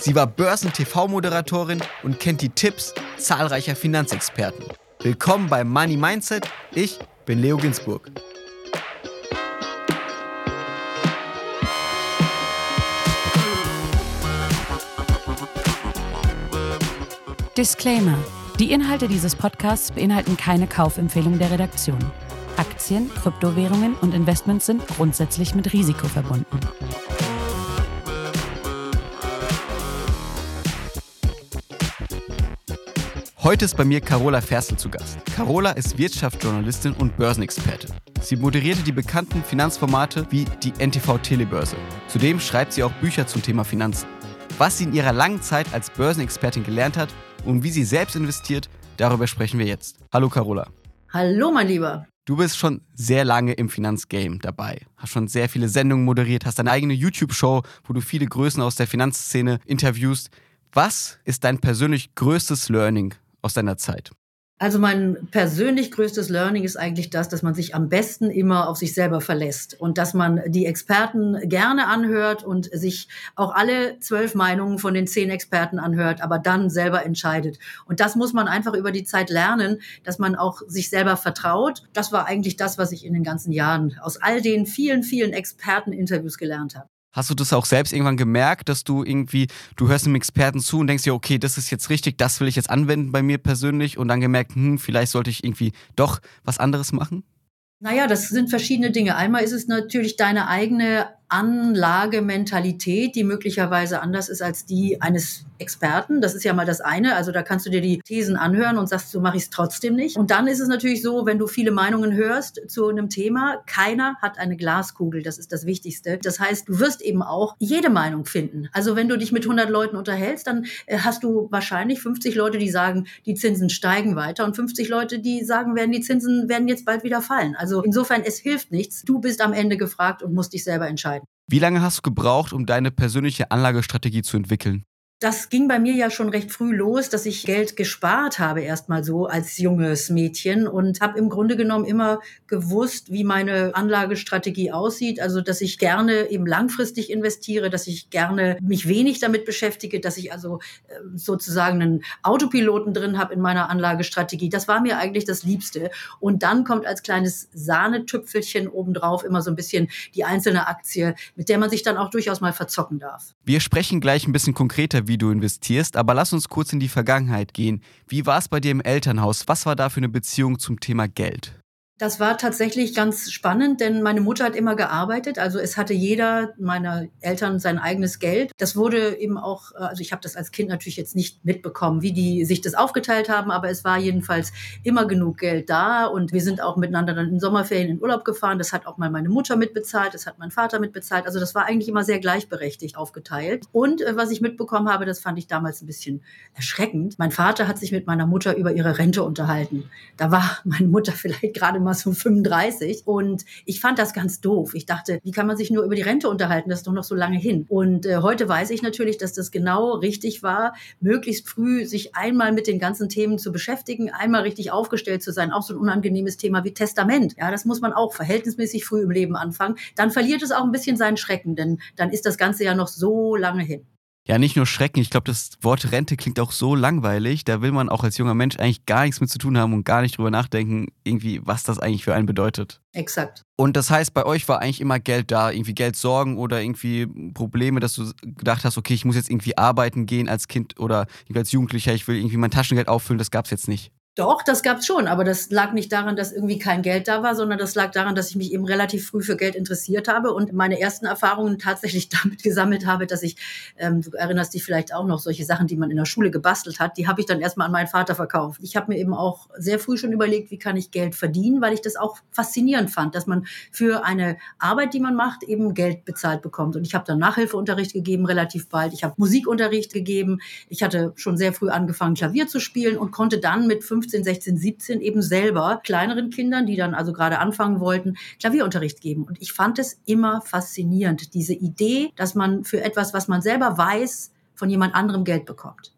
Sie war Börsen-TV-Moderatorin und kennt die Tipps zahlreicher Finanzexperten. Willkommen bei Money Mindset. Ich bin Leo Ginsburg. Disclaimer. Die Inhalte dieses Podcasts beinhalten keine Kaufempfehlung der Redaktion. Aktien, Kryptowährungen und Investments sind grundsätzlich mit Risiko verbunden. Heute ist bei mir Carola Ferstel zu Gast. Carola ist Wirtschaftsjournalistin und Börsenexpertin. Sie moderierte die bekannten Finanzformate wie die NTV Telebörse. Zudem schreibt sie auch Bücher zum Thema Finanzen. Was sie in ihrer langen Zeit als Börsenexpertin gelernt hat und wie sie selbst investiert, darüber sprechen wir jetzt. Hallo Carola. Hallo mein Lieber. Du bist schon sehr lange im Finanzgame dabei, hast schon sehr viele Sendungen moderiert, hast deine eigene YouTube-Show, wo du viele Größen aus der Finanzszene interviewst. Was ist dein persönlich größtes Learning aus deiner Zeit? Also mein persönlich größtes Learning ist eigentlich das, dass man sich am besten immer auf sich selber verlässt und dass man die Experten gerne anhört und sich auch alle zwölf Meinungen von den zehn Experten anhört, aber dann selber entscheidet. Und das muss man einfach über die Zeit lernen, dass man auch sich selber vertraut. Das war eigentlich das, was ich in den ganzen Jahren aus all den vielen, vielen Experteninterviews gelernt habe. Hast du das auch selbst irgendwann gemerkt, dass du irgendwie, du hörst einem Experten zu und denkst dir, okay, das ist jetzt richtig, das will ich jetzt anwenden bei mir persönlich und dann gemerkt, hm, vielleicht sollte ich irgendwie doch was anderes machen? Naja, das sind verschiedene Dinge. Einmal ist es natürlich deine eigene Anlagementalität, die möglicherweise anders ist als die eines Experten. Das ist ja mal das eine. Also da kannst du dir die Thesen anhören und sagst, so mache ich es trotzdem nicht. Und dann ist es natürlich so, wenn du viele Meinungen hörst zu einem Thema, keiner hat eine Glaskugel. Das ist das Wichtigste. Das heißt, du wirst eben auch jede Meinung finden. Also wenn du dich mit 100 Leuten unterhältst, dann äh, hast du wahrscheinlich 50 Leute, die sagen, die Zinsen steigen weiter und 50 Leute, die sagen werden, die Zinsen werden jetzt bald wieder fallen. Also insofern, es hilft nichts. Du bist am Ende gefragt und musst dich selber entscheiden. Wie lange hast du gebraucht, um deine persönliche Anlagestrategie zu entwickeln? Das ging bei mir ja schon recht früh los, dass ich Geld gespart habe, erstmal so als junges Mädchen und habe im Grunde genommen immer gewusst, wie meine Anlagestrategie aussieht. Also, dass ich gerne eben langfristig investiere, dass ich gerne mich wenig damit beschäftige, dass ich also ähm, sozusagen einen Autopiloten drin habe in meiner Anlagestrategie. Das war mir eigentlich das Liebste. Und dann kommt als kleines Sahnetüpfelchen obendrauf immer so ein bisschen die einzelne Aktie, mit der man sich dann auch durchaus mal verzocken darf. Wir sprechen gleich ein bisschen konkreter, wie du investierst, aber lass uns kurz in die Vergangenheit gehen. Wie war es bei dir im Elternhaus? Was war da für eine Beziehung zum Thema Geld? Das war tatsächlich ganz spannend, denn meine Mutter hat immer gearbeitet. Also es hatte jeder meiner Eltern sein eigenes Geld. Das wurde eben auch, äh, also ich habe das als Kind natürlich jetzt nicht mitbekommen, wie die sich das aufgeteilt haben, aber es war jedenfalls immer genug Geld da und wir sind auch miteinander dann in Sommerferien in Urlaub gefahren. Das hat auch mal meine Mutter mitbezahlt, das hat mein Vater mitbezahlt. Also das war eigentlich immer sehr gleichberechtigt aufgeteilt. Und äh, was ich mitbekommen habe, das fand ich damals ein bisschen erschreckend. Mein Vater hat sich mit meiner Mutter über ihre Rente unterhalten. Da war meine Mutter vielleicht gerade mal damals so 35. Und ich fand das ganz doof. Ich dachte, wie kann man sich nur über die Rente unterhalten? Das ist doch noch so lange hin. Und äh, heute weiß ich natürlich, dass das genau richtig war, möglichst früh sich einmal mit den ganzen Themen zu beschäftigen, einmal richtig aufgestellt zu sein. Auch so ein unangenehmes Thema wie Testament. Ja, das muss man auch verhältnismäßig früh im Leben anfangen. Dann verliert es auch ein bisschen seinen Schrecken, denn dann ist das Ganze ja noch so lange hin. Ja, nicht nur Schrecken. Ich glaube, das Wort Rente klingt auch so langweilig. Da will man auch als junger Mensch eigentlich gar nichts mit zu tun haben und gar nicht drüber nachdenken, irgendwie, was das eigentlich für einen bedeutet. Exakt. Und das heißt, bei euch war eigentlich immer Geld da, irgendwie Geld sorgen oder irgendwie Probleme, dass du gedacht hast, okay, ich muss jetzt irgendwie arbeiten gehen als Kind oder als Jugendlicher, ich will irgendwie mein Taschengeld auffüllen, das gab es jetzt nicht. Doch, das gab's schon, aber das lag nicht daran, dass irgendwie kein Geld da war, sondern das lag daran, dass ich mich eben relativ früh für Geld interessiert habe und meine ersten Erfahrungen tatsächlich damit gesammelt habe, dass ich, ähm, du erinnerst dich vielleicht auch noch, solche Sachen, die man in der Schule gebastelt hat, die habe ich dann erstmal an meinen Vater verkauft. Ich habe mir eben auch sehr früh schon überlegt, wie kann ich Geld verdienen, weil ich das auch faszinierend fand, dass man für eine Arbeit, die man macht, eben Geld bezahlt bekommt. Und ich habe dann Nachhilfeunterricht gegeben, relativ bald. Ich habe Musikunterricht gegeben. Ich hatte schon sehr früh angefangen, Klavier zu spielen und konnte dann mit 15, 16, 17 eben selber kleineren Kindern, die dann also gerade anfangen wollten, Klavierunterricht geben. Und ich fand es immer faszinierend, diese Idee, dass man für etwas, was man selber weiß, von jemand anderem Geld bekommt.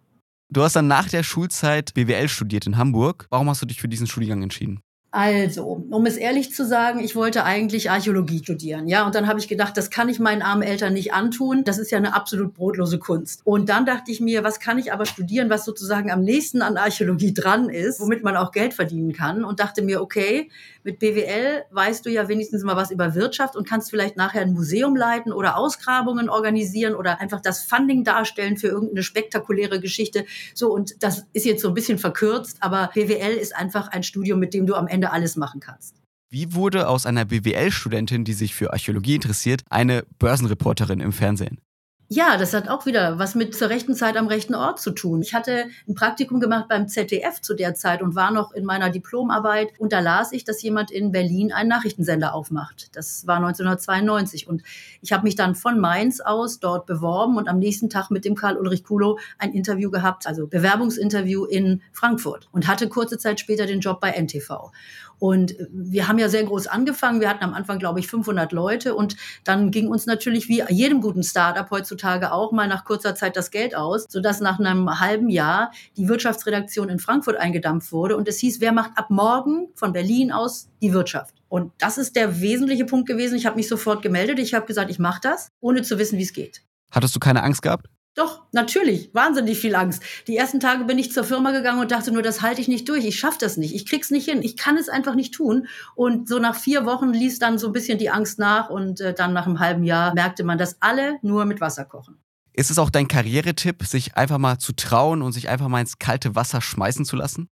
Du hast dann nach der Schulzeit BWL studiert in Hamburg. Warum hast du dich für diesen Studiengang entschieden? Also, um es ehrlich zu sagen, ich wollte eigentlich Archäologie studieren, ja, und dann habe ich gedacht, das kann ich meinen armen Eltern nicht antun. Das ist ja eine absolut brotlose Kunst. Und dann dachte ich mir, was kann ich aber studieren, was sozusagen am nächsten an Archäologie dran ist, womit man auch Geld verdienen kann und dachte mir, okay, mit BWL weißt du ja wenigstens mal was über Wirtschaft und kannst vielleicht nachher ein Museum leiten oder Ausgrabungen organisieren oder einfach das Funding darstellen für irgendeine spektakuläre Geschichte. So, und das ist jetzt so ein bisschen verkürzt, aber BWL ist einfach ein Studium, mit dem du am Ende Ende alles machen kannst. Wie wurde aus einer BWL-Studentin, die sich für Archäologie interessiert, eine Börsenreporterin im Fernsehen? Ja, das hat auch wieder was mit zur rechten Zeit am rechten Ort zu tun. Ich hatte ein Praktikum gemacht beim ZDF zu der Zeit und war noch in meiner Diplomarbeit und da las ich, dass jemand in Berlin einen Nachrichtensender aufmacht. Das war 1992 und ich habe mich dann von Mainz aus dort beworben und am nächsten Tag mit dem Karl Ulrich Kulo ein Interview gehabt, also Bewerbungsinterview in Frankfurt und hatte kurze Zeit später den Job bei NTV. Und wir haben ja sehr groß angefangen. Wir hatten am Anfang, glaube ich, 500 Leute. Und dann ging uns natürlich wie jedem guten Startup heutzutage auch mal nach kurzer Zeit das Geld aus, sodass nach einem halben Jahr die Wirtschaftsredaktion in Frankfurt eingedampft wurde. Und es hieß, wer macht ab morgen von Berlin aus die Wirtschaft? Und das ist der wesentliche Punkt gewesen. Ich habe mich sofort gemeldet. Ich habe gesagt, ich mache das, ohne zu wissen, wie es geht. Hattest du keine Angst gehabt? Doch, natürlich, wahnsinnig viel Angst. Die ersten Tage bin ich zur Firma gegangen und dachte nur, das halte ich nicht durch, ich schaffe das nicht, ich krieg's nicht hin, ich kann es einfach nicht tun. Und so nach vier Wochen ließ dann so ein bisschen die Angst nach und äh, dann nach einem halben Jahr merkte man, dass alle nur mit Wasser kochen. Ist es auch dein Karrieretipp, sich einfach mal zu trauen und sich einfach mal ins kalte Wasser schmeißen zu lassen?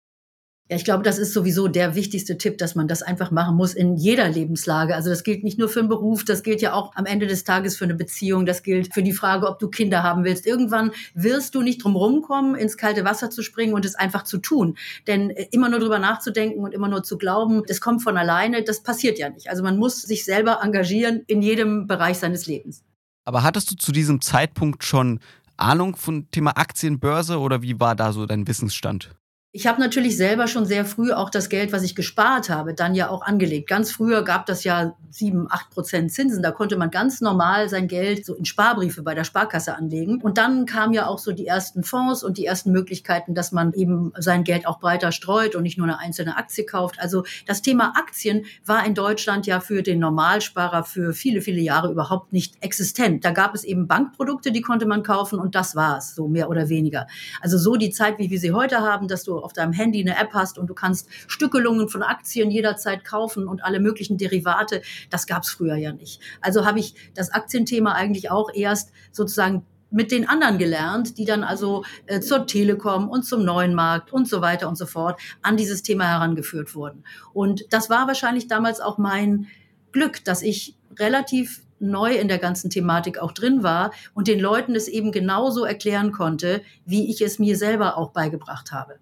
Ja, ich glaube, das ist sowieso der wichtigste Tipp, dass man das einfach machen muss in jeder Lebenslage. Also das gilt nicht nur für einen Beruf, das gilt ja auch am Ende des Tages für eine Beziehung, das gilt für die Frage, ob du Kinder haben willst. Irgendwann wirst du nicht drum rumkommen, ins kalte Wasser zu springen und es einfach zu tun. Denn äh, immer nur drüber nachzudenken und immer nur zu glauben, das kommt von alleine, das passiert ja nicht. Also man muss sich selber engagieren in jedem Bereich seines Lebens. Aber hattest du zu diesem Zeitpunkt schon Ahnung von Thema Aktienbörse oder wie war da so dein Wissensstand? Ich habe natürlich selber schon sehr früh auch das Geld, was ich gespart habe, dann ja auch angelegt. Ganz früher gab das ja sieben, acht Prozent Zinsen. Da konnte man ganz normal sein Geld so in Sparbriefe bei der Sparkasse anlegen. Und dann kamen ja auch so die ersten Fonds und die ersten Möglichkeiten, dass man eben sein Geld auch breiter streut und nicht nur eine einzelne Aktie kauft. Also das Thema Aktien war in Deutschland ja für den Normalsparer für viele, viele Jahre überhaupt nicht existent. Da gab es eben Bankprodukte, die konnte man kaufen und das war's, so mehr oder weniger. Also so die Zeit, wie wir sie heute haben, dass du auf deinem Handy eine App hast und du kannst Stückelungen von Aktien jederzeit kaufen und alle möglichen Derivate. Das gab es früher ja nicht. Also habe ich das Aktienthema eigentlich auch erst sozusagen mit den anderen gelernt, die dann also äh, zur Telekom und zum neuen Markt und so weiter und so fort an dieses Thema herangeführt wurden. Und das war wahrscheinlich damals auch mein Glück, dass ich relativ neu in der ganzen Thematik auch drin war und den Leuten es eben genauso erklären konnte, wie ich es mir selber auch beigebracht habe.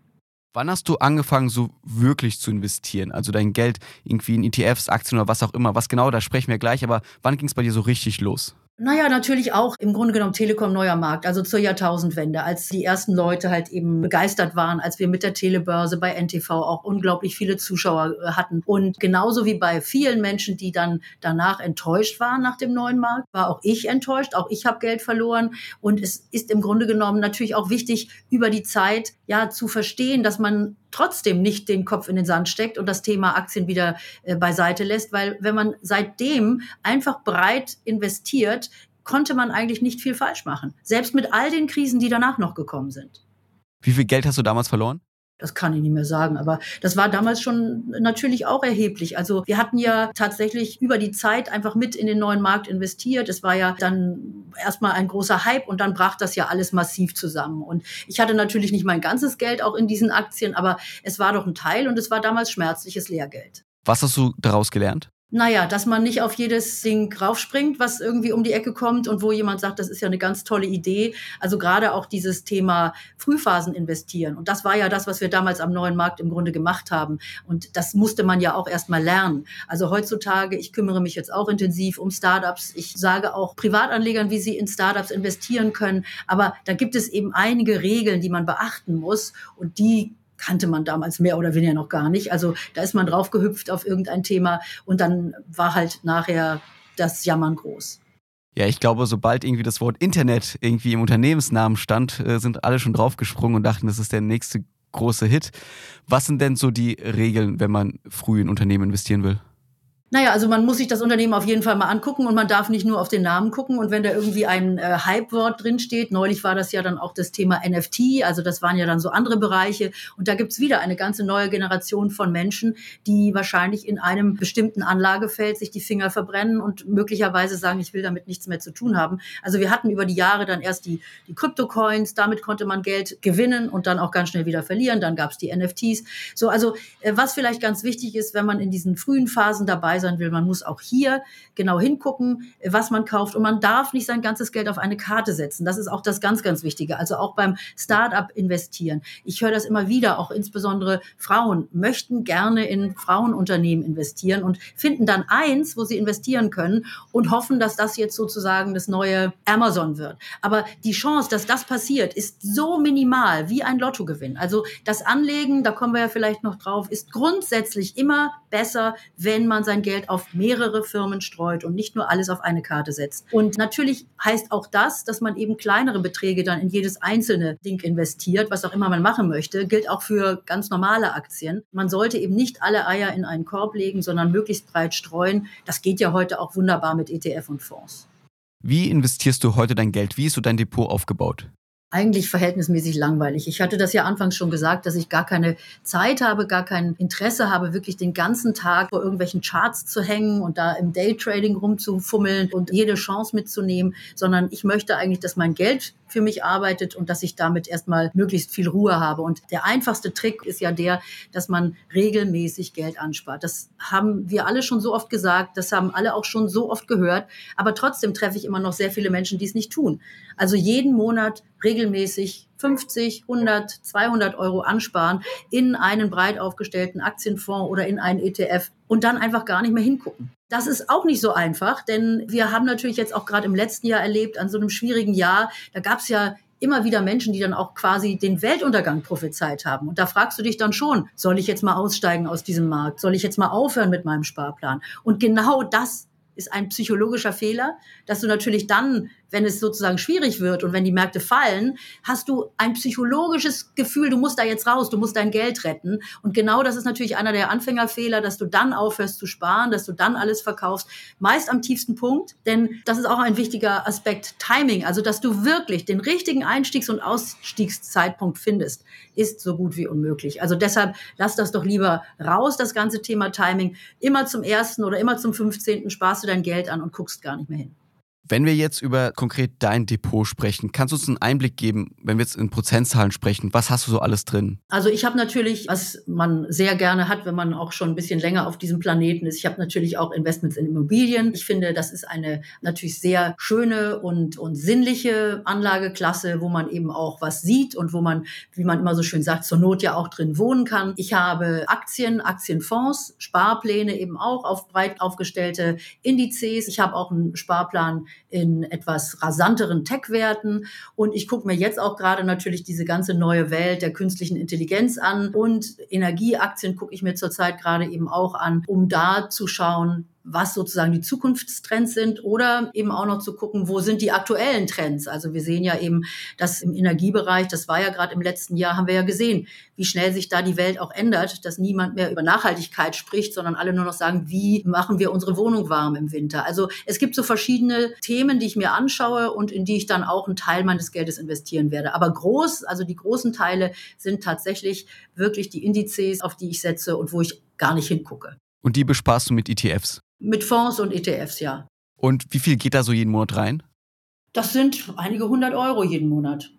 Wann hast du angefangen, so wirklich zu investieren? Also dein Geld irgendwie in ETFs, Aktien oder was auch immer. Was genau, da sprechen wir gleich, aber wann ging es bei dir so richtig los? Naja, natürlich auch im Grunde genommen Telekom neuer Markt, also zur Jahrtausendwende, als die ersten Leute halt eben begeistert waren, als wir mit der Telebörse bei NTV auch unglaublich viele Zuschauer äh, hatten. Und genauso wie bei vielen Menschen, die dann danach enttäuscht waren nach dem neuen Markt, war auch ich enttäuscht, auch ich habe Geld verloren. Und es ist im Grunde genommen natürlich auch wichtig, über die Zeit ja zu verstehen, dass man trotzdem nicht den Kopf in den Sand steckt und das Thema Aktien wieder äh, beiseite lässt, weil wenn man seitdem einfach breit investiert, konnte man eigentlich nicht viel falsch machen. Selbst mit all den Krisen, die danach noch gekommen sind. Wie viel Geld hast du damals verloren? Das kann ich nicht mehr sagen, aber das war damals schon natürlich auch erheblich. Also wir hatten ja tatsächlich über die Zeit einfach mit in den neuen Markt investiert. Es war ja dann erstmal ein großer Hype und dann brach das ja alles massiv zusammen. Und ich hatte natürlich nicht mein ganzes Geld auch in diesen Aktien, aber es war doch ein Teil und es war damals schmerzliches Lehrgeld. Was hast du daraus gelernt? Naja, dass man nicht auf jedes Ding raufspringt, was irgendwie um die Ecke kommt und wo jemand sagt, das ist ja eine ganz tolle Idee. Also gerade auch dieses Thema Frühphasen investieren. Und das war ja das, was wir damals am neuen Markt im Grunde gemacht haben. Und das musste man ja auch erst mal lernen. Also heutzutage, ich kümmere mich jetzt auch intensiv um Startups. Ich sage auch Privatanlegern, wie sie in Startups investieren können. Aber da gibt es eben einige Regeln, die man beachten muss. Und die kannte man damals mehr oder weniger noch gar nicht. Also da ist man draufgehüpft auf irgendein Thema und dann war halt nachher das Jammern groß. Ja, ich glaube, sobald irgendwie das Wort Internet irgendwie im Unternehmensnamen stand, äh, sind alle schon draufgesprungen und dachten, das ist der nächste große Hit. Was sind denn so die Regeln, wenn man früh in Unternehmen investieren will? Naja, also man muss sich das Unternehmen auf jeden Fall mal angucken und man darf nicht nur auf den Namen gucken. Und wenn da irgendwie ein äh, Hype-Wort drinsteht, neulich war das ja dann auch das Thema NFT, also das waren ja dann so andere Bereiche. Und da gibt's wieder eine ganze neue Generation von Menschen, die wahrscheinlich in einem bestimmten Anlagefeld sich die Finger verbrennen und möglicherweise sagen, ich will damit nichts mehr zu tun haben. Also wir hatten über die Jahre dann erst die, die Crypto-Coins, damit konnte man Geld gewinnen und dann auch ganz schnell wieder verlieren. Dann gab's die NFTs. So, also äh, was vielleicht ganz wichtig ist, wenn man in diesen frühen Phasen dabei dabei sein will. Man muss auch hier genau hingucken, was man kauft. Und man darf nicht sein ganzes Geld auf eine Karte setzen. Das ist auch das ganz, ganz Wichtige. Also auch beim Start-up investieren. Ich höre das immer wieder, auch insbesondere Frauen möchten gerne in Frauenunternehmen investieren und finden dann eins, wo sie investieren können und hoffen, dass das jetzt sozusagen das neue Amazon wird. Aber die Chance, dass das passiert, ist so minimal wie ein Lottogewinn. Also das Anlegen, da kommen wir ja vielleicht noch drauf, ist grundsätzlich immer besser, wenn man sein Geld auf mehrere Firmen streut und nicht nur alles auf eine Karte setzt. Und natürlich heißt auch das, dass man eben kleinere Beträge dann in jedes einzelne Ding investiert, was auch immer man machen möchte, gilt auch für ganz normale Aktien. Man sollte eben nicht alle Eier in einen Korb legen, sondern möglichst breit streuen. Das geht ja heute auch wunderbar mit ETF und Fonds. Wie investierst du heute dein Geld? Wie ist so dein Depot aufgebaut? Eigentlich verhältnismäßig langweilig. Ich hatte das ja anfangs schon gesagt, dass ich gar keine Zeit habe, gar kein Interesse habe, wirklich den ganzen Tag vor irgendwelchen Charts zu hängen und da im Daytrading rumzufummeln und jede Chance mitzunehmen, sondern ich möchte eigentlich, dass mein Geld für mich arbeitet und dass ich damit erstmal möglichst viel Ruhe habe. Und der einfachste Trick ist ja der, dass man regelmäßig Geld anspart. Das haben wir alle schon so oft gesagt, das haben alle auch schon so oft gehört, aber trotzdem treffe ich immer noch sehr viele Menschen, die es nicht tun. Also jeden Monat regelmäßig 50, 100, 200 Euro ansparen in einen breit aufgestellten Aktienfonds oder in einen ETF und dann einfach gar nicht mehr hingucken. Das ist auch nicht so einfach, denn wir haben natürlich jetzt auch gerade im letzten Jahr erlebt, an so einem schwierigen Jahr, da gab es ja immer wieder Menschen, die dann auch quasi den Weltuntergang prophezeit haben. Und da fragst du dich dann schon, soll ich jetzt mal aussteigen aus diesem Markt? Soll ich jetzt mal aufhören mit meinem Sparplan? Und genau das ist ein psychologischer Fehler, dass du natürlich dann wenn es sozusagen schwierig wird und wenn die Märkte fallen, hast du ein psychologisches Gefühl, du musst da jetzt raus, du musst dein Geld retten. Und genau das ist natürlich einer der Anfängerfehler, dass du dann aufhörst zu sparen, dass du dann alles verkaufst, meist am tiefsten Punkt. Denn das ist auch ein wichtiger Aspekt, Timing, also dass du wirklich den richtigen Einstiegs- und Ausstiegszeitpunkt findest, ist so gut wie unmöglich. Also deshalb lass das doch lieber raus, das ganze Thema Timing. Immer zum ersten oder immer zum 15. sparst du dein Geld an und guckst gar nicht mehr hin. Wenn wir jetzt über konkret dein Depot sprechen, kannst du uns einen Einblick geben, wenn wir jetzt in Prozentzahlen sprechen? Was hast du so alles drin? Also ich habe natürlich, was man sehr gerne hat, wenn man auch schon ein bisschen länger auf diesem Planeten ist, ich habe natürlich auch Investments in Immobilien. Ich finde, das ist eine natürlich sehr schöne und, und sinnliche Anlageklasse, wo man eben auch was sieht und wo man, wie man immer so schön sagt, zur Not ja auch drin wohnen kann. Ich habe Aktien, Aktienfonds, Sparpläne eben auch auf breit aufgestellte Indizes. Ich habe auch einen Sparplan in etwas rasanteren Tech-Werten. Und ich gucke mir jetzt auch gerade natürlich diese ganze neue Welt der künstlichen Intelligenz an. Und Energieaktien gucke ich mir zurzeit gerade eben auch an, um da zu schauen, was sozusagen die Zukunftstrends sind oder eben auch noch zu gucken, wo sind die aktuellen Trends. Also wir sehen ja eben, dass im Energiebereich, das war ja gerade im letzten Jahr, haben wir ja gesehen, wie schnell sich da die Welt auch ändert, dass niemand mehr über Nachhaltigkeit spricht, sondern alle nur noch sagen, wie machen wir unsere Wohnung warm im Winter. Also es gibt so verschiedene Themen, die ich mir anschaue und in die ich dann auch einen Teil meines Geldes investieren werde. Aber groß, also die großen Teile sind tatsächlich wirklich die Indizes, auf die ich setze und wo ich gar nicht hingucke. Und die besparst du mit ETFs? Mit Fonds und ETFs, ja. Und wie viel geht da so jeden Monat rein? Das sind einige hundert Euro jeden Monat.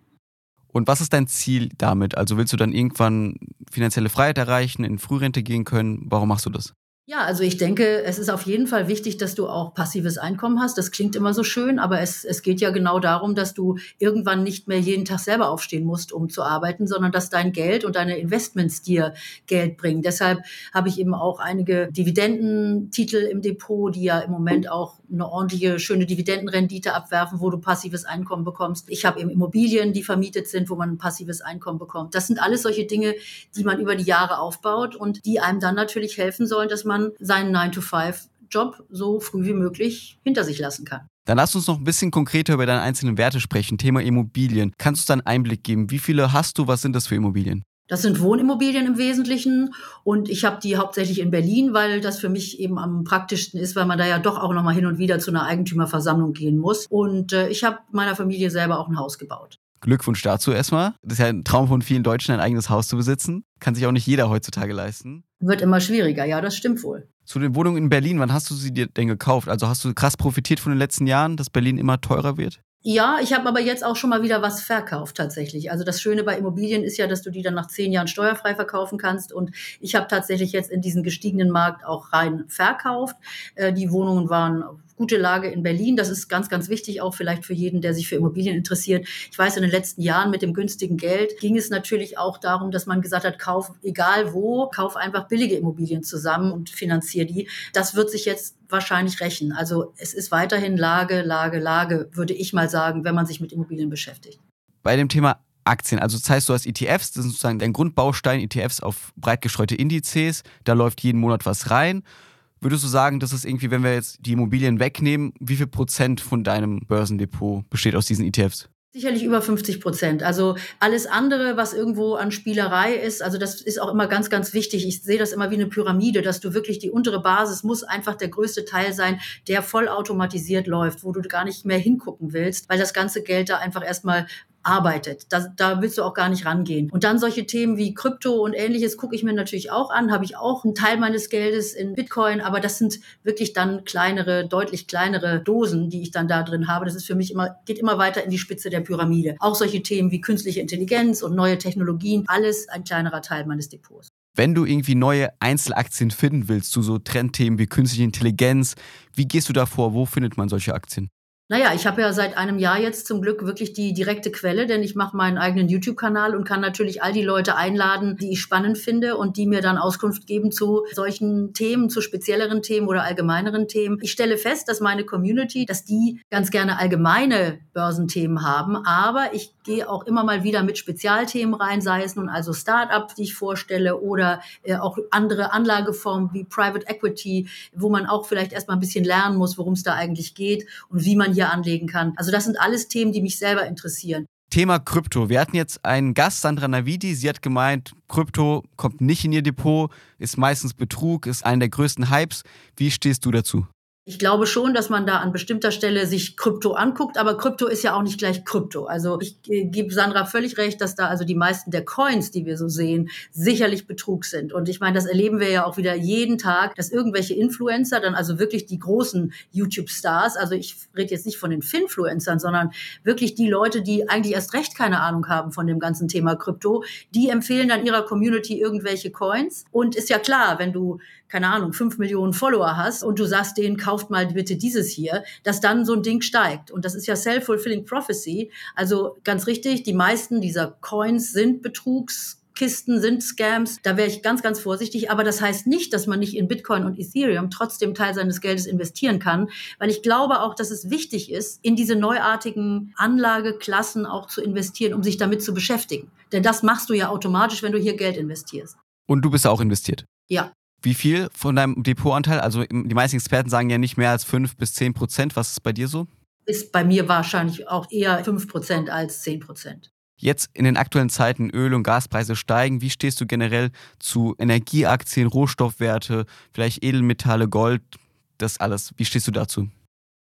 Und was ist dein Ziel damit? Also willst du dann irgendwann finanzielle Freiheit erreichen, in Frührente gehen können? Warum machst du das? Ja, also ich denke, es ist auf jeden Fall wichtig, dass du auch passives Einkommen hast. Das klingt immer so schön, aber es, es geht ja genau darum, dass du irgendwann nicht mehr jeden Tag selber aufstehen musst, um zu arbeiten, sondern dass dein Geld und deine Investments dir Geld bringen. Deshalb habe ich eben auch einige Dividendentitel im Depot, die ja im Moment auch eine ordentliche, schöne Dividendenrendite abwerfen, wo du passives Einkommen bekommst. Ich habe eben Immobilien, die vermietet sind, wo man ein passives Einkommen bekommt. Das sind alles solche Dinge, die man über die Jahre aufbaut und die einem dann natürlich helfen sollen, dass man seinen 9-to-5-Job so früh wie möglich hinter sich lassen kann. Dann lass uns noch ein bisschen konkreter über deine einzelnen Werte sprechen. Thema Immobilien. Kannst du da einen Einblick geben? Wie viele hast du? Was sind das für Immobilien? Das sind Wohnimmobilien im Wesentlichen und ich habe die hauptsächlich in Berlin, weil das für mich eben am praktischsten ist, weil man da ja doch auch noch mal hin und wieder zu einer Eigentümerversammlung gehen muss. Und äh, ich habe meiner Familie selber auch ein Haus gebaut. Glückwunsch dazu erstmal. Das ist ja ein Traum von vielen Deutschen, ein eigenes Haus zu besitzen. Kann sich auch nicht jeder heutzutage leisten. Wird immer schwieriger, ja, das stimmt wohl. Zu den Wohnungen in Berlin, wann hast du sie dir denn gekauft? Also hast du krass profitiert von den letzten Jahren, dass Berlin immer teurer wird? Ja, ich habe aber jetzt auch schon mal wieder was verkauft tatsächlich. Also das Schöne bei Immobilien ist ja, dass du die dann nach zehn Jahren steuerfrei verkaufen kannst. Und ich habe tatsächlich jetzt in diesen gestiegenen Markt auch rein verkauft. Äh, die Wohnungen waren gute Lage in Berlin. Das ist ganz, ganz wichtig, auch vielleicht für jeden, der sich für Immobilien interessiert. Ich weiß, in den letzten Jahren mit dem günstigen Geld ging es natürlich auch darum, dass man gesagt hat, kauf egal wo, kauf einfach billige Immobilien zusammen und finanzier die. Das wird sich jetzt wahrscheinlich rächen. Also es ist weiterhin Lage, Lage, Lage, würde ich mal sagen, wenn man sich mit Immobilien beschäftigt. Bei dem Thema Aktien. Also das heißt, du hast ETFs, das ist sozusagen dein Grundbaustein, ETFs auf breit gestreute Indizes, da läuft jeden Monat was rein. Würdest du sagen, dass es irgendwie, wenn wir jetzt die Immobilien wegnehmen, wie viel Prozent von deinem Börsendepot besteht aus diesen ETFs? Sicherlich über 50 Prozent. Also alles andere, was irgendwo an Spielerei ist, also das ist auch immer ganz, ganz wichtig. Ich sehe das immer wie eine Pyramide, dass du wirklich die untere Basis muss einfach der größte Teil sein, der vollautomatisiert läuft, wo du gar nicht mehr hingucken willst, weil das ganze Geld da einfach erstmal arbeitet. Da, da willst du auch gar nicht rangehen. Und dann solche Themen wie Krypto und ähnliches gucke ich mir natürlich auch an, habe ich auch einen Teil meines Geldes in Bitcoin, aber das sind wirklich dann kleinere, deutlich kleinere Dosen, die ich dann da drin habe. Das ist für mich immer, geht immer weiter in die Spitze der Pyramide. Auch solche Themen wie künstliche Intelligenz und neue Technologien, alles ein kleinerer Teil meines Depots. Wenn du irgendwie neue Einzelaktien finden willst zu so Trendthemen wie künstliche Intelligenz, wie gehst du da vor? Wo findet man solche Aktien? Naja, ich habe ja seit einem Jahr jetzt zum Glück wirklich die direkte Quelle, denn ich mache meinen eigenen YouTube-Kanal und kann natürlich all die Leute einladen, die ich spannend finde und die mir dann Auskunft geben zu solchen Themen, zu spezielleren Themen oder allgemeineren Themen. Ich stelle fest, dass meine Community, dass die ganz gerne allgemeine Börsenthemen haben, aber ich gehe auch immer mal wieder mit Spezialthemen rein, sei es nun also Start-up, die ich vorstelle oder äh, auch andere Anlageformen wie Private Equity, wo man auch vielleicht erstmal ein bisschen lernen muss, worum es da eigentlich geht und wie man hier hier anlegen kann. Also das sind alles Themen, die mich selber interessieren. Thema Krypto. Wir hatten jetzt einen Gast, Sandra Navidi. Sie hat gemeint, Krypto kommt nicht in ihr Depot, ist meistens Betrug, ist einer der größten Hypes. Wie stehst du dazu? Ich glaube schon, dass man da an bestimmter Stelle sich Krypto anguckt, aber Krypto ist ja auch nicht gleich Krypto. Also ich äh, gebe Sandra völlig recht, dass da also die meisten der Coins, die wir so sehen, sicherlich Betrug sind. Und ich meine, das erleben wir ja auch wieder jeden Tag, dass irgendwelche Influencer, dann also wirklich die großen YouTube-Stars, also ich rede jetzt nicht von den Finfluencern, sondern wirklich die Leute, die eigentlich erst recht keine Ahnung haben von dem ganzen Thema Krypto, die empfehlen dann ihrer Community irgendwelche Coins. Und ist ja klar, wenn du keine Ahnung, fünf Millionen Follower hast und du sagst denen, kauft mal bitte dieses hier, dass dann so ein Ding steigt. Und das ist ja self-fulfilling prophecy. Also ganz richtig, die meisten dieser Coins sind Betrugs Kisten sind Scams. Da wäre ich ganz, ganz vorsichtig. Aber das heißt nicht, dass man nicht in Bitcoin und Ethereum trotzdem Teil seines Geldes investieren kann, weil ich glaube auch, dass es wichtig ist, in diese neuartigen Anlageklassen auch zu investieren, um sich damit zu beschäftigen. Denn das machst du ja automatisch, wenn du hier Geld investierst. Und du bist auch investiert? Ja. Wie viel von deinem Depotanteil? Also die meisten Experten sagen ja nicht mehr als 5 bis 10 Prozent. Was ist bei dir so? Ist bei mir wahrscheinlich auch eher 5 Prozent als 10 Prozent. Jetzt in den aktuellen Zeiten Öl- und Gaspreise steigen. Wie stehst du generell zu Energieaktien, Rohstoffwerte, vielleicht Edelmetalle, Gold, das alles? Wie stehst du dazu?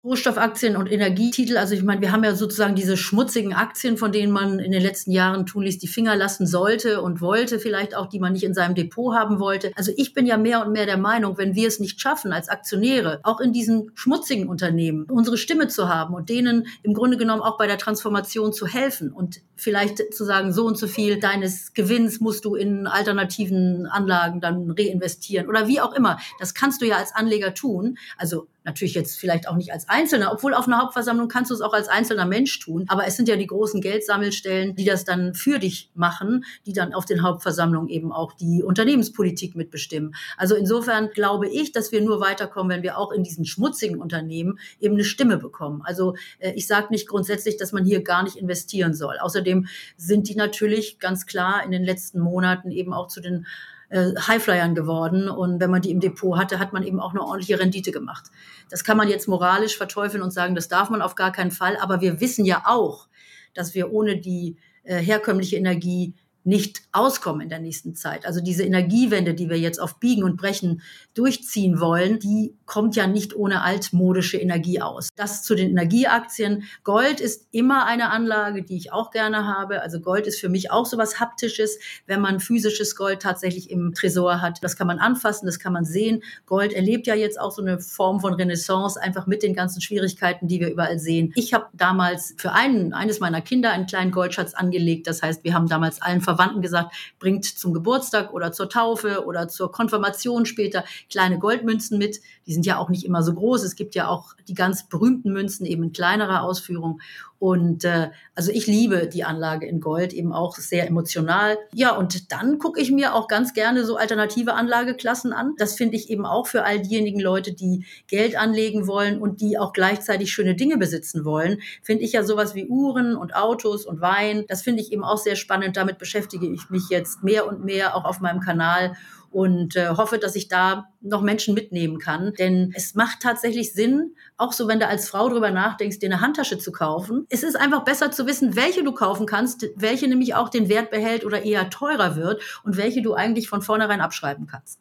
Rohstoffaktien und Energietitel. Also ich meine, wir haben ja sozusagen diese schmutzigen Aktien, von denen man in den letzten Jahren tunlichst die Finger lassen sollte und wollte, vielleicht auch, die man nicht in seinem Depot haben wollte. Also ich bin ja mehr und mehr der Meinung, wenn wir es nicht schaffen, als Aktionäre, auch in diesen schmutzigen Unternehmen, unsere Stimme zu haben und denen im Grunde genommen auch bei der Transformation zu helfen und vielleicht zu sagen, so und so viel deines Gewinns musst du in alternativen Anlagen dann reinvestieren oder wie auch immer. Das kannst du ja als Anleger tun. Also Natürlich jetzt vielleicht auch nicht als Einzelner, obwohl auf einer Hauptversammlung kannst du es auch als einzelner Mensch tun. Aber es sind ja die großen Geldsammelstellen, die das dann für dich machen, die dann auf den Hauptversammlungen eben auch die Unternehmenspolitik mitbestimmen. Also insofern glaube ich, dass wir nur weiterkommen, wenn wir auch in diesen schmutzigen Unternehmen eben eine Stimme bekommen. Also äh, ich sage nicht grundsätzlich, dass man hier gar nicht investieren soll. Außerdem sind die natürlich ganz klar in den letzten Monaten eben auch zu den äh, Highflyern geworden. Und wenn man die im Depot hatte, hat man eben auch eine ordentliche Rendite gemacht. Das kann man jetzt moralisch verteufeln und sagen, das darf man auf gar keinen Fall. Aber wir wissen ja auch, dass wir ohne die äh, herkömmliche Energie nicht auskommen in der nächsten Zeit. Also diese Energiewende, die wir jetzt auf Biegen und Brechen durchziehen wollen, die kommt ja nicht ohne altmodische Energie aus. Das zu den Energieaktien. Gold ist immer eine Anlage, die ich auch gerne habe. Also Gold ist für mich auch so was Haptisches, wenn man physisches Gold tatsächlich im Tresor hat. Das kann man anfassen, das kann man sehen. Gold erlebt ja jetzt auch so eine Form von Renaissance, einfach mit den ganzen Schwierigkeiten, die wir überall sehen. Ich habe damals für einen, eines meiner Kinder einen kleinen Goldschatz angelegt. Das heißt, wir haben damals allen Verwandten gesagt, bringt zum Geburtstag oder zur Taufe oder zur Konfirmation später kleine Goldmünzen mit. Die sind ja auch nicht immer so groß. Es gibt ja auch die ganz berühmten Münzen eben in kleinerer Ausführung. Und äh, also ich liebe die Anlage in Gold, eben auch sehr emotional. Ja, und dann gucke ich mir auch ganz gerne so alternative Anlageklassen an. Das finde ich eben auch für all diejenigen Leute, die Geld anlegen wollen und die auch gleichzeitig schöne Dinge besitzen wollen. Finde ich ja sowas wie Uhren und Autos und Wein. Das finde ich eben auch sehr spannend. Damit beschäftige ich mich jetzt mehr und mehr auch auf meinem Kanal und äh, hoffe, dass ich da noch Menschen mitnehmen kann. Denn es macht tatsächlich Sinn, auch so, wenn du als Frau drüber nachdenkst, dir eine Handtasche zu kaufen. Es ist einfach besser zu wissen, welche du kaufen kannst, welche nämlich auch den Wert behält oder eher teurer wird und welche du eigentlich von vornherein abschreiben kannst.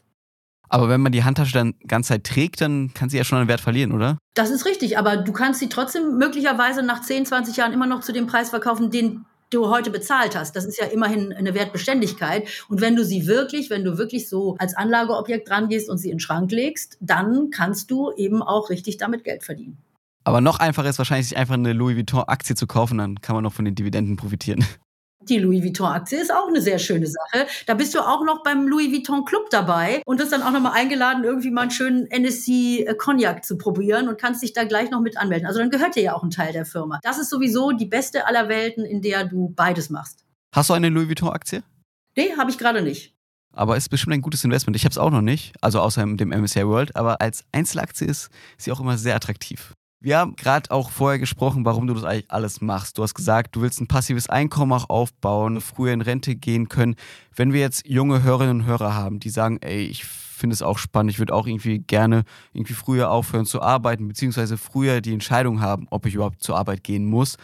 Aber wenn man die Handtasche dann ganze Zeit trägt, dann kann sie ja schon an Wert verlieren, oder? Das ist richtig, aber du kannst sie trotzdem möglicherweise nach 10, 20 Jahren immer noch zu dem Preis verkaufen, den du heute bezahlt hast. Das ist ja immerhin eine Wertbeständigkeit. Und wenn du sie wirklich, wenn du wirklich so als Anlageobjekt rangehst und sie in den Schrank legst, dann kannst du eben auch richtig damit Geld verdienen. Aber noch einfacher ist wahrscheinlich, sich einfach eine Louis Vuitton-Aktie zu kaufen, dann kann man noch von den Dividenden profitieren. Die Louis Vuitton-Aktie ist auch eine sehr schöne Sache. Da bist du auch noch beim Louis Vuitton Club dabei und wirst dann auch nochmal eingeladen, irgendwie mal einen schönen NSC äh, Cognac zu probieren und kannst dich da gleich noch mit anmelden. Also dann gehört dir ja auch ein Teil der Firma. Das ist sowieso die beste aller Welten, in der du beides machst. Hast du eine Louis Vuitton-Aktie? Nee, habe ich gerade nicht. Aber ist bestimmt ein gutes Investment. Ich habe es auch noch nicht, also außer dem MSCI World. Aber als Einzelaktie ist sie auch immer sehr attraktiv. Wir haben gerade auch vorher gesprochen, warum du das eigentlich alles machst. Du hast gesagt, du willst ein passives Einkommen auch aufbauen, früher in Rente gehen können. Wenn wir jetzt junge Hörerinnen und Hörer haben, die sagen, ey, ich finde es auch spannend, ich würde auch irgendwie gerne irgendwie früher aufhören zu arbeiten, beziehungsweise früher die Entscheidung haben, ob ich überhaupt zur Arbeit gehen muss.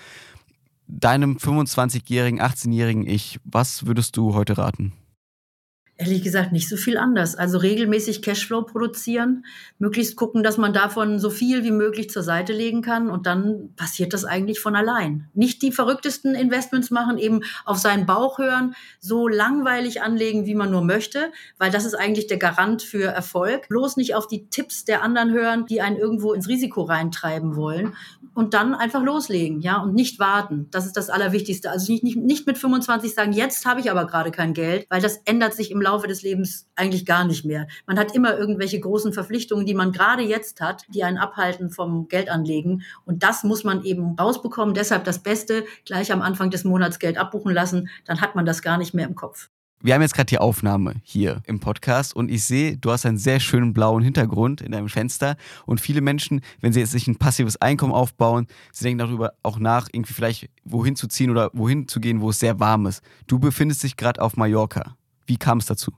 Deinem 25-jährigen, 18-jährigen Ich, was würdest du heute raten? Ehrlich gesagt nicht so viel anders. Also regelmäßig Cashflow produzieren, möglichst gucken, dass man davon so viel wie möglich zur Seite legen kann und dann passiert das eigentlich von allein. Nicht die verrücktesten Investments machen, eben auf seinen Bauch hören, so langweilig anlegen, wie man nur möchte, weil das ist eigentlich der Garant für Erfolg. Bloß nicht auf die Tipps der anderen hören, die einen irgendwo ins Risiko reintreiben wollen und dann einfach loslegen, ja, und nicht warten. Das ist das Allerwichtigste. Also nicht, nicht, nicht mit 25 sagen, jetzt habe ich aber gerade kein Geld, weil das ändert sich im Laufe des Lebens eigentlich gar nicht mehr. Man hat immer irgendwelche großen Verpflichtungen, die man gerade jetzt hat, die einen abhalten vom Geldanlegen. Und das muss man eben rausbekommen. Deshalb das Beste, gleich am Anfang des Monats Geld abbuchen lassen. Dann hat man das gar nicht mehr im Kopf. Wir haben jetzt gerade die Aufnahme hier im Podcast und ich sehe, du hast einen sehr schönen blauen Hintergrund in deinem Fenster und viele Menschen, wenn sie jetzt sich ein passives Einkommen aufbauen, sie denken darüber auch nach, irgendwie vielleicht wohin zu ziehen oder wohin zu gehen, wo es sehr warm ist. Du befindest dich gerade auf Mallorca. Wie kam es dazu?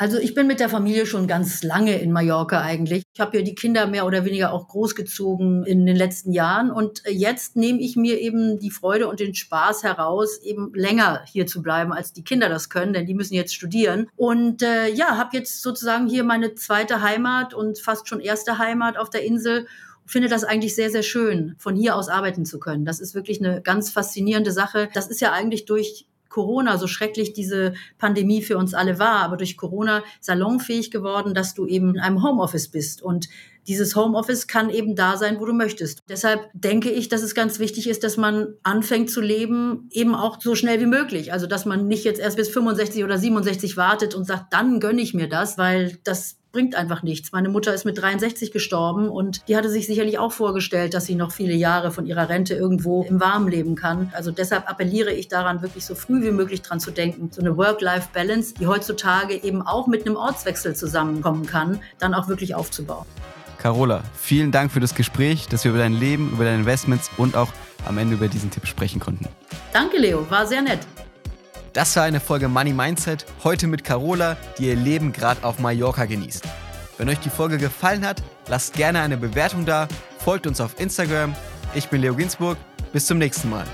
Also ich bin mit der Familie schon ganz lange in Mallorca eigentlich. Ich habe ja die Kinder mehr oder weniger auch großgezogen in den letzten Jahren und jetzt nehme ich mir eben die Freude und den Spaß heraus, eben länger hier zu bleiben, als die Kinder das können, denn die müssen jetzt studieren. Und äh, ja, habe jetzt sozusagen hier meine zweite Heimat und fast schon erste Heimat auf der Insel finde das eigentlich sehr, sehr schön, von hier aus arbeiten zu können. Das ist wirklich eine ganz faszinierende Sache. Das ist ja eigentlich durch Corona, so schrecklich diese Pandemie für uns alle war, aber durch Corona salonfähig geworden, dass du eben in einem Homeoffice bist. Und dieses Homeoffice kann eben da sein, wo du möchtest. Deshalb denke ich, dass es ganz wichtig ist, dass man anfängt zu leben, eben auch so schnell wie möglich. Also, dass man nicht jetzt erst bis 65 oder 67 wartet und sagt, dann gönne ich mir das, weil das bringt einfach nichts. Meine Mutter ist mit 63 gestorben und die hatte sich sicherlich auch vorgestellt, dass sie noch viele Jahre von ihrer Rente irgendwo im Warmen leben kann. Also deshalb appelliere ich daran, wirklich so früh wie möglich dran zu denken, so eine Work-Life-Balance, die heutzutage eben auch mit einem Ortswechsel zusammenkommen kann, dann auch wirklich aufzubauen. Carola, vielen Dank für das Gespräch, dass wir über dein Leben, über deine Investments und auch am Ende über diesen Tipp sprechen konnten. Danke, Leo, war sehr nett. Das war eine Folge Money Mindset, heute mit Carola, die ihr Leben gerade auf Mallorca genießt. Wenn euch die Folge gefallen hat, lasst gerne eine Bewertung da, folgt uns auf Instagram. Ich bin Leo Ginsburg, bis zum nächsten Mal.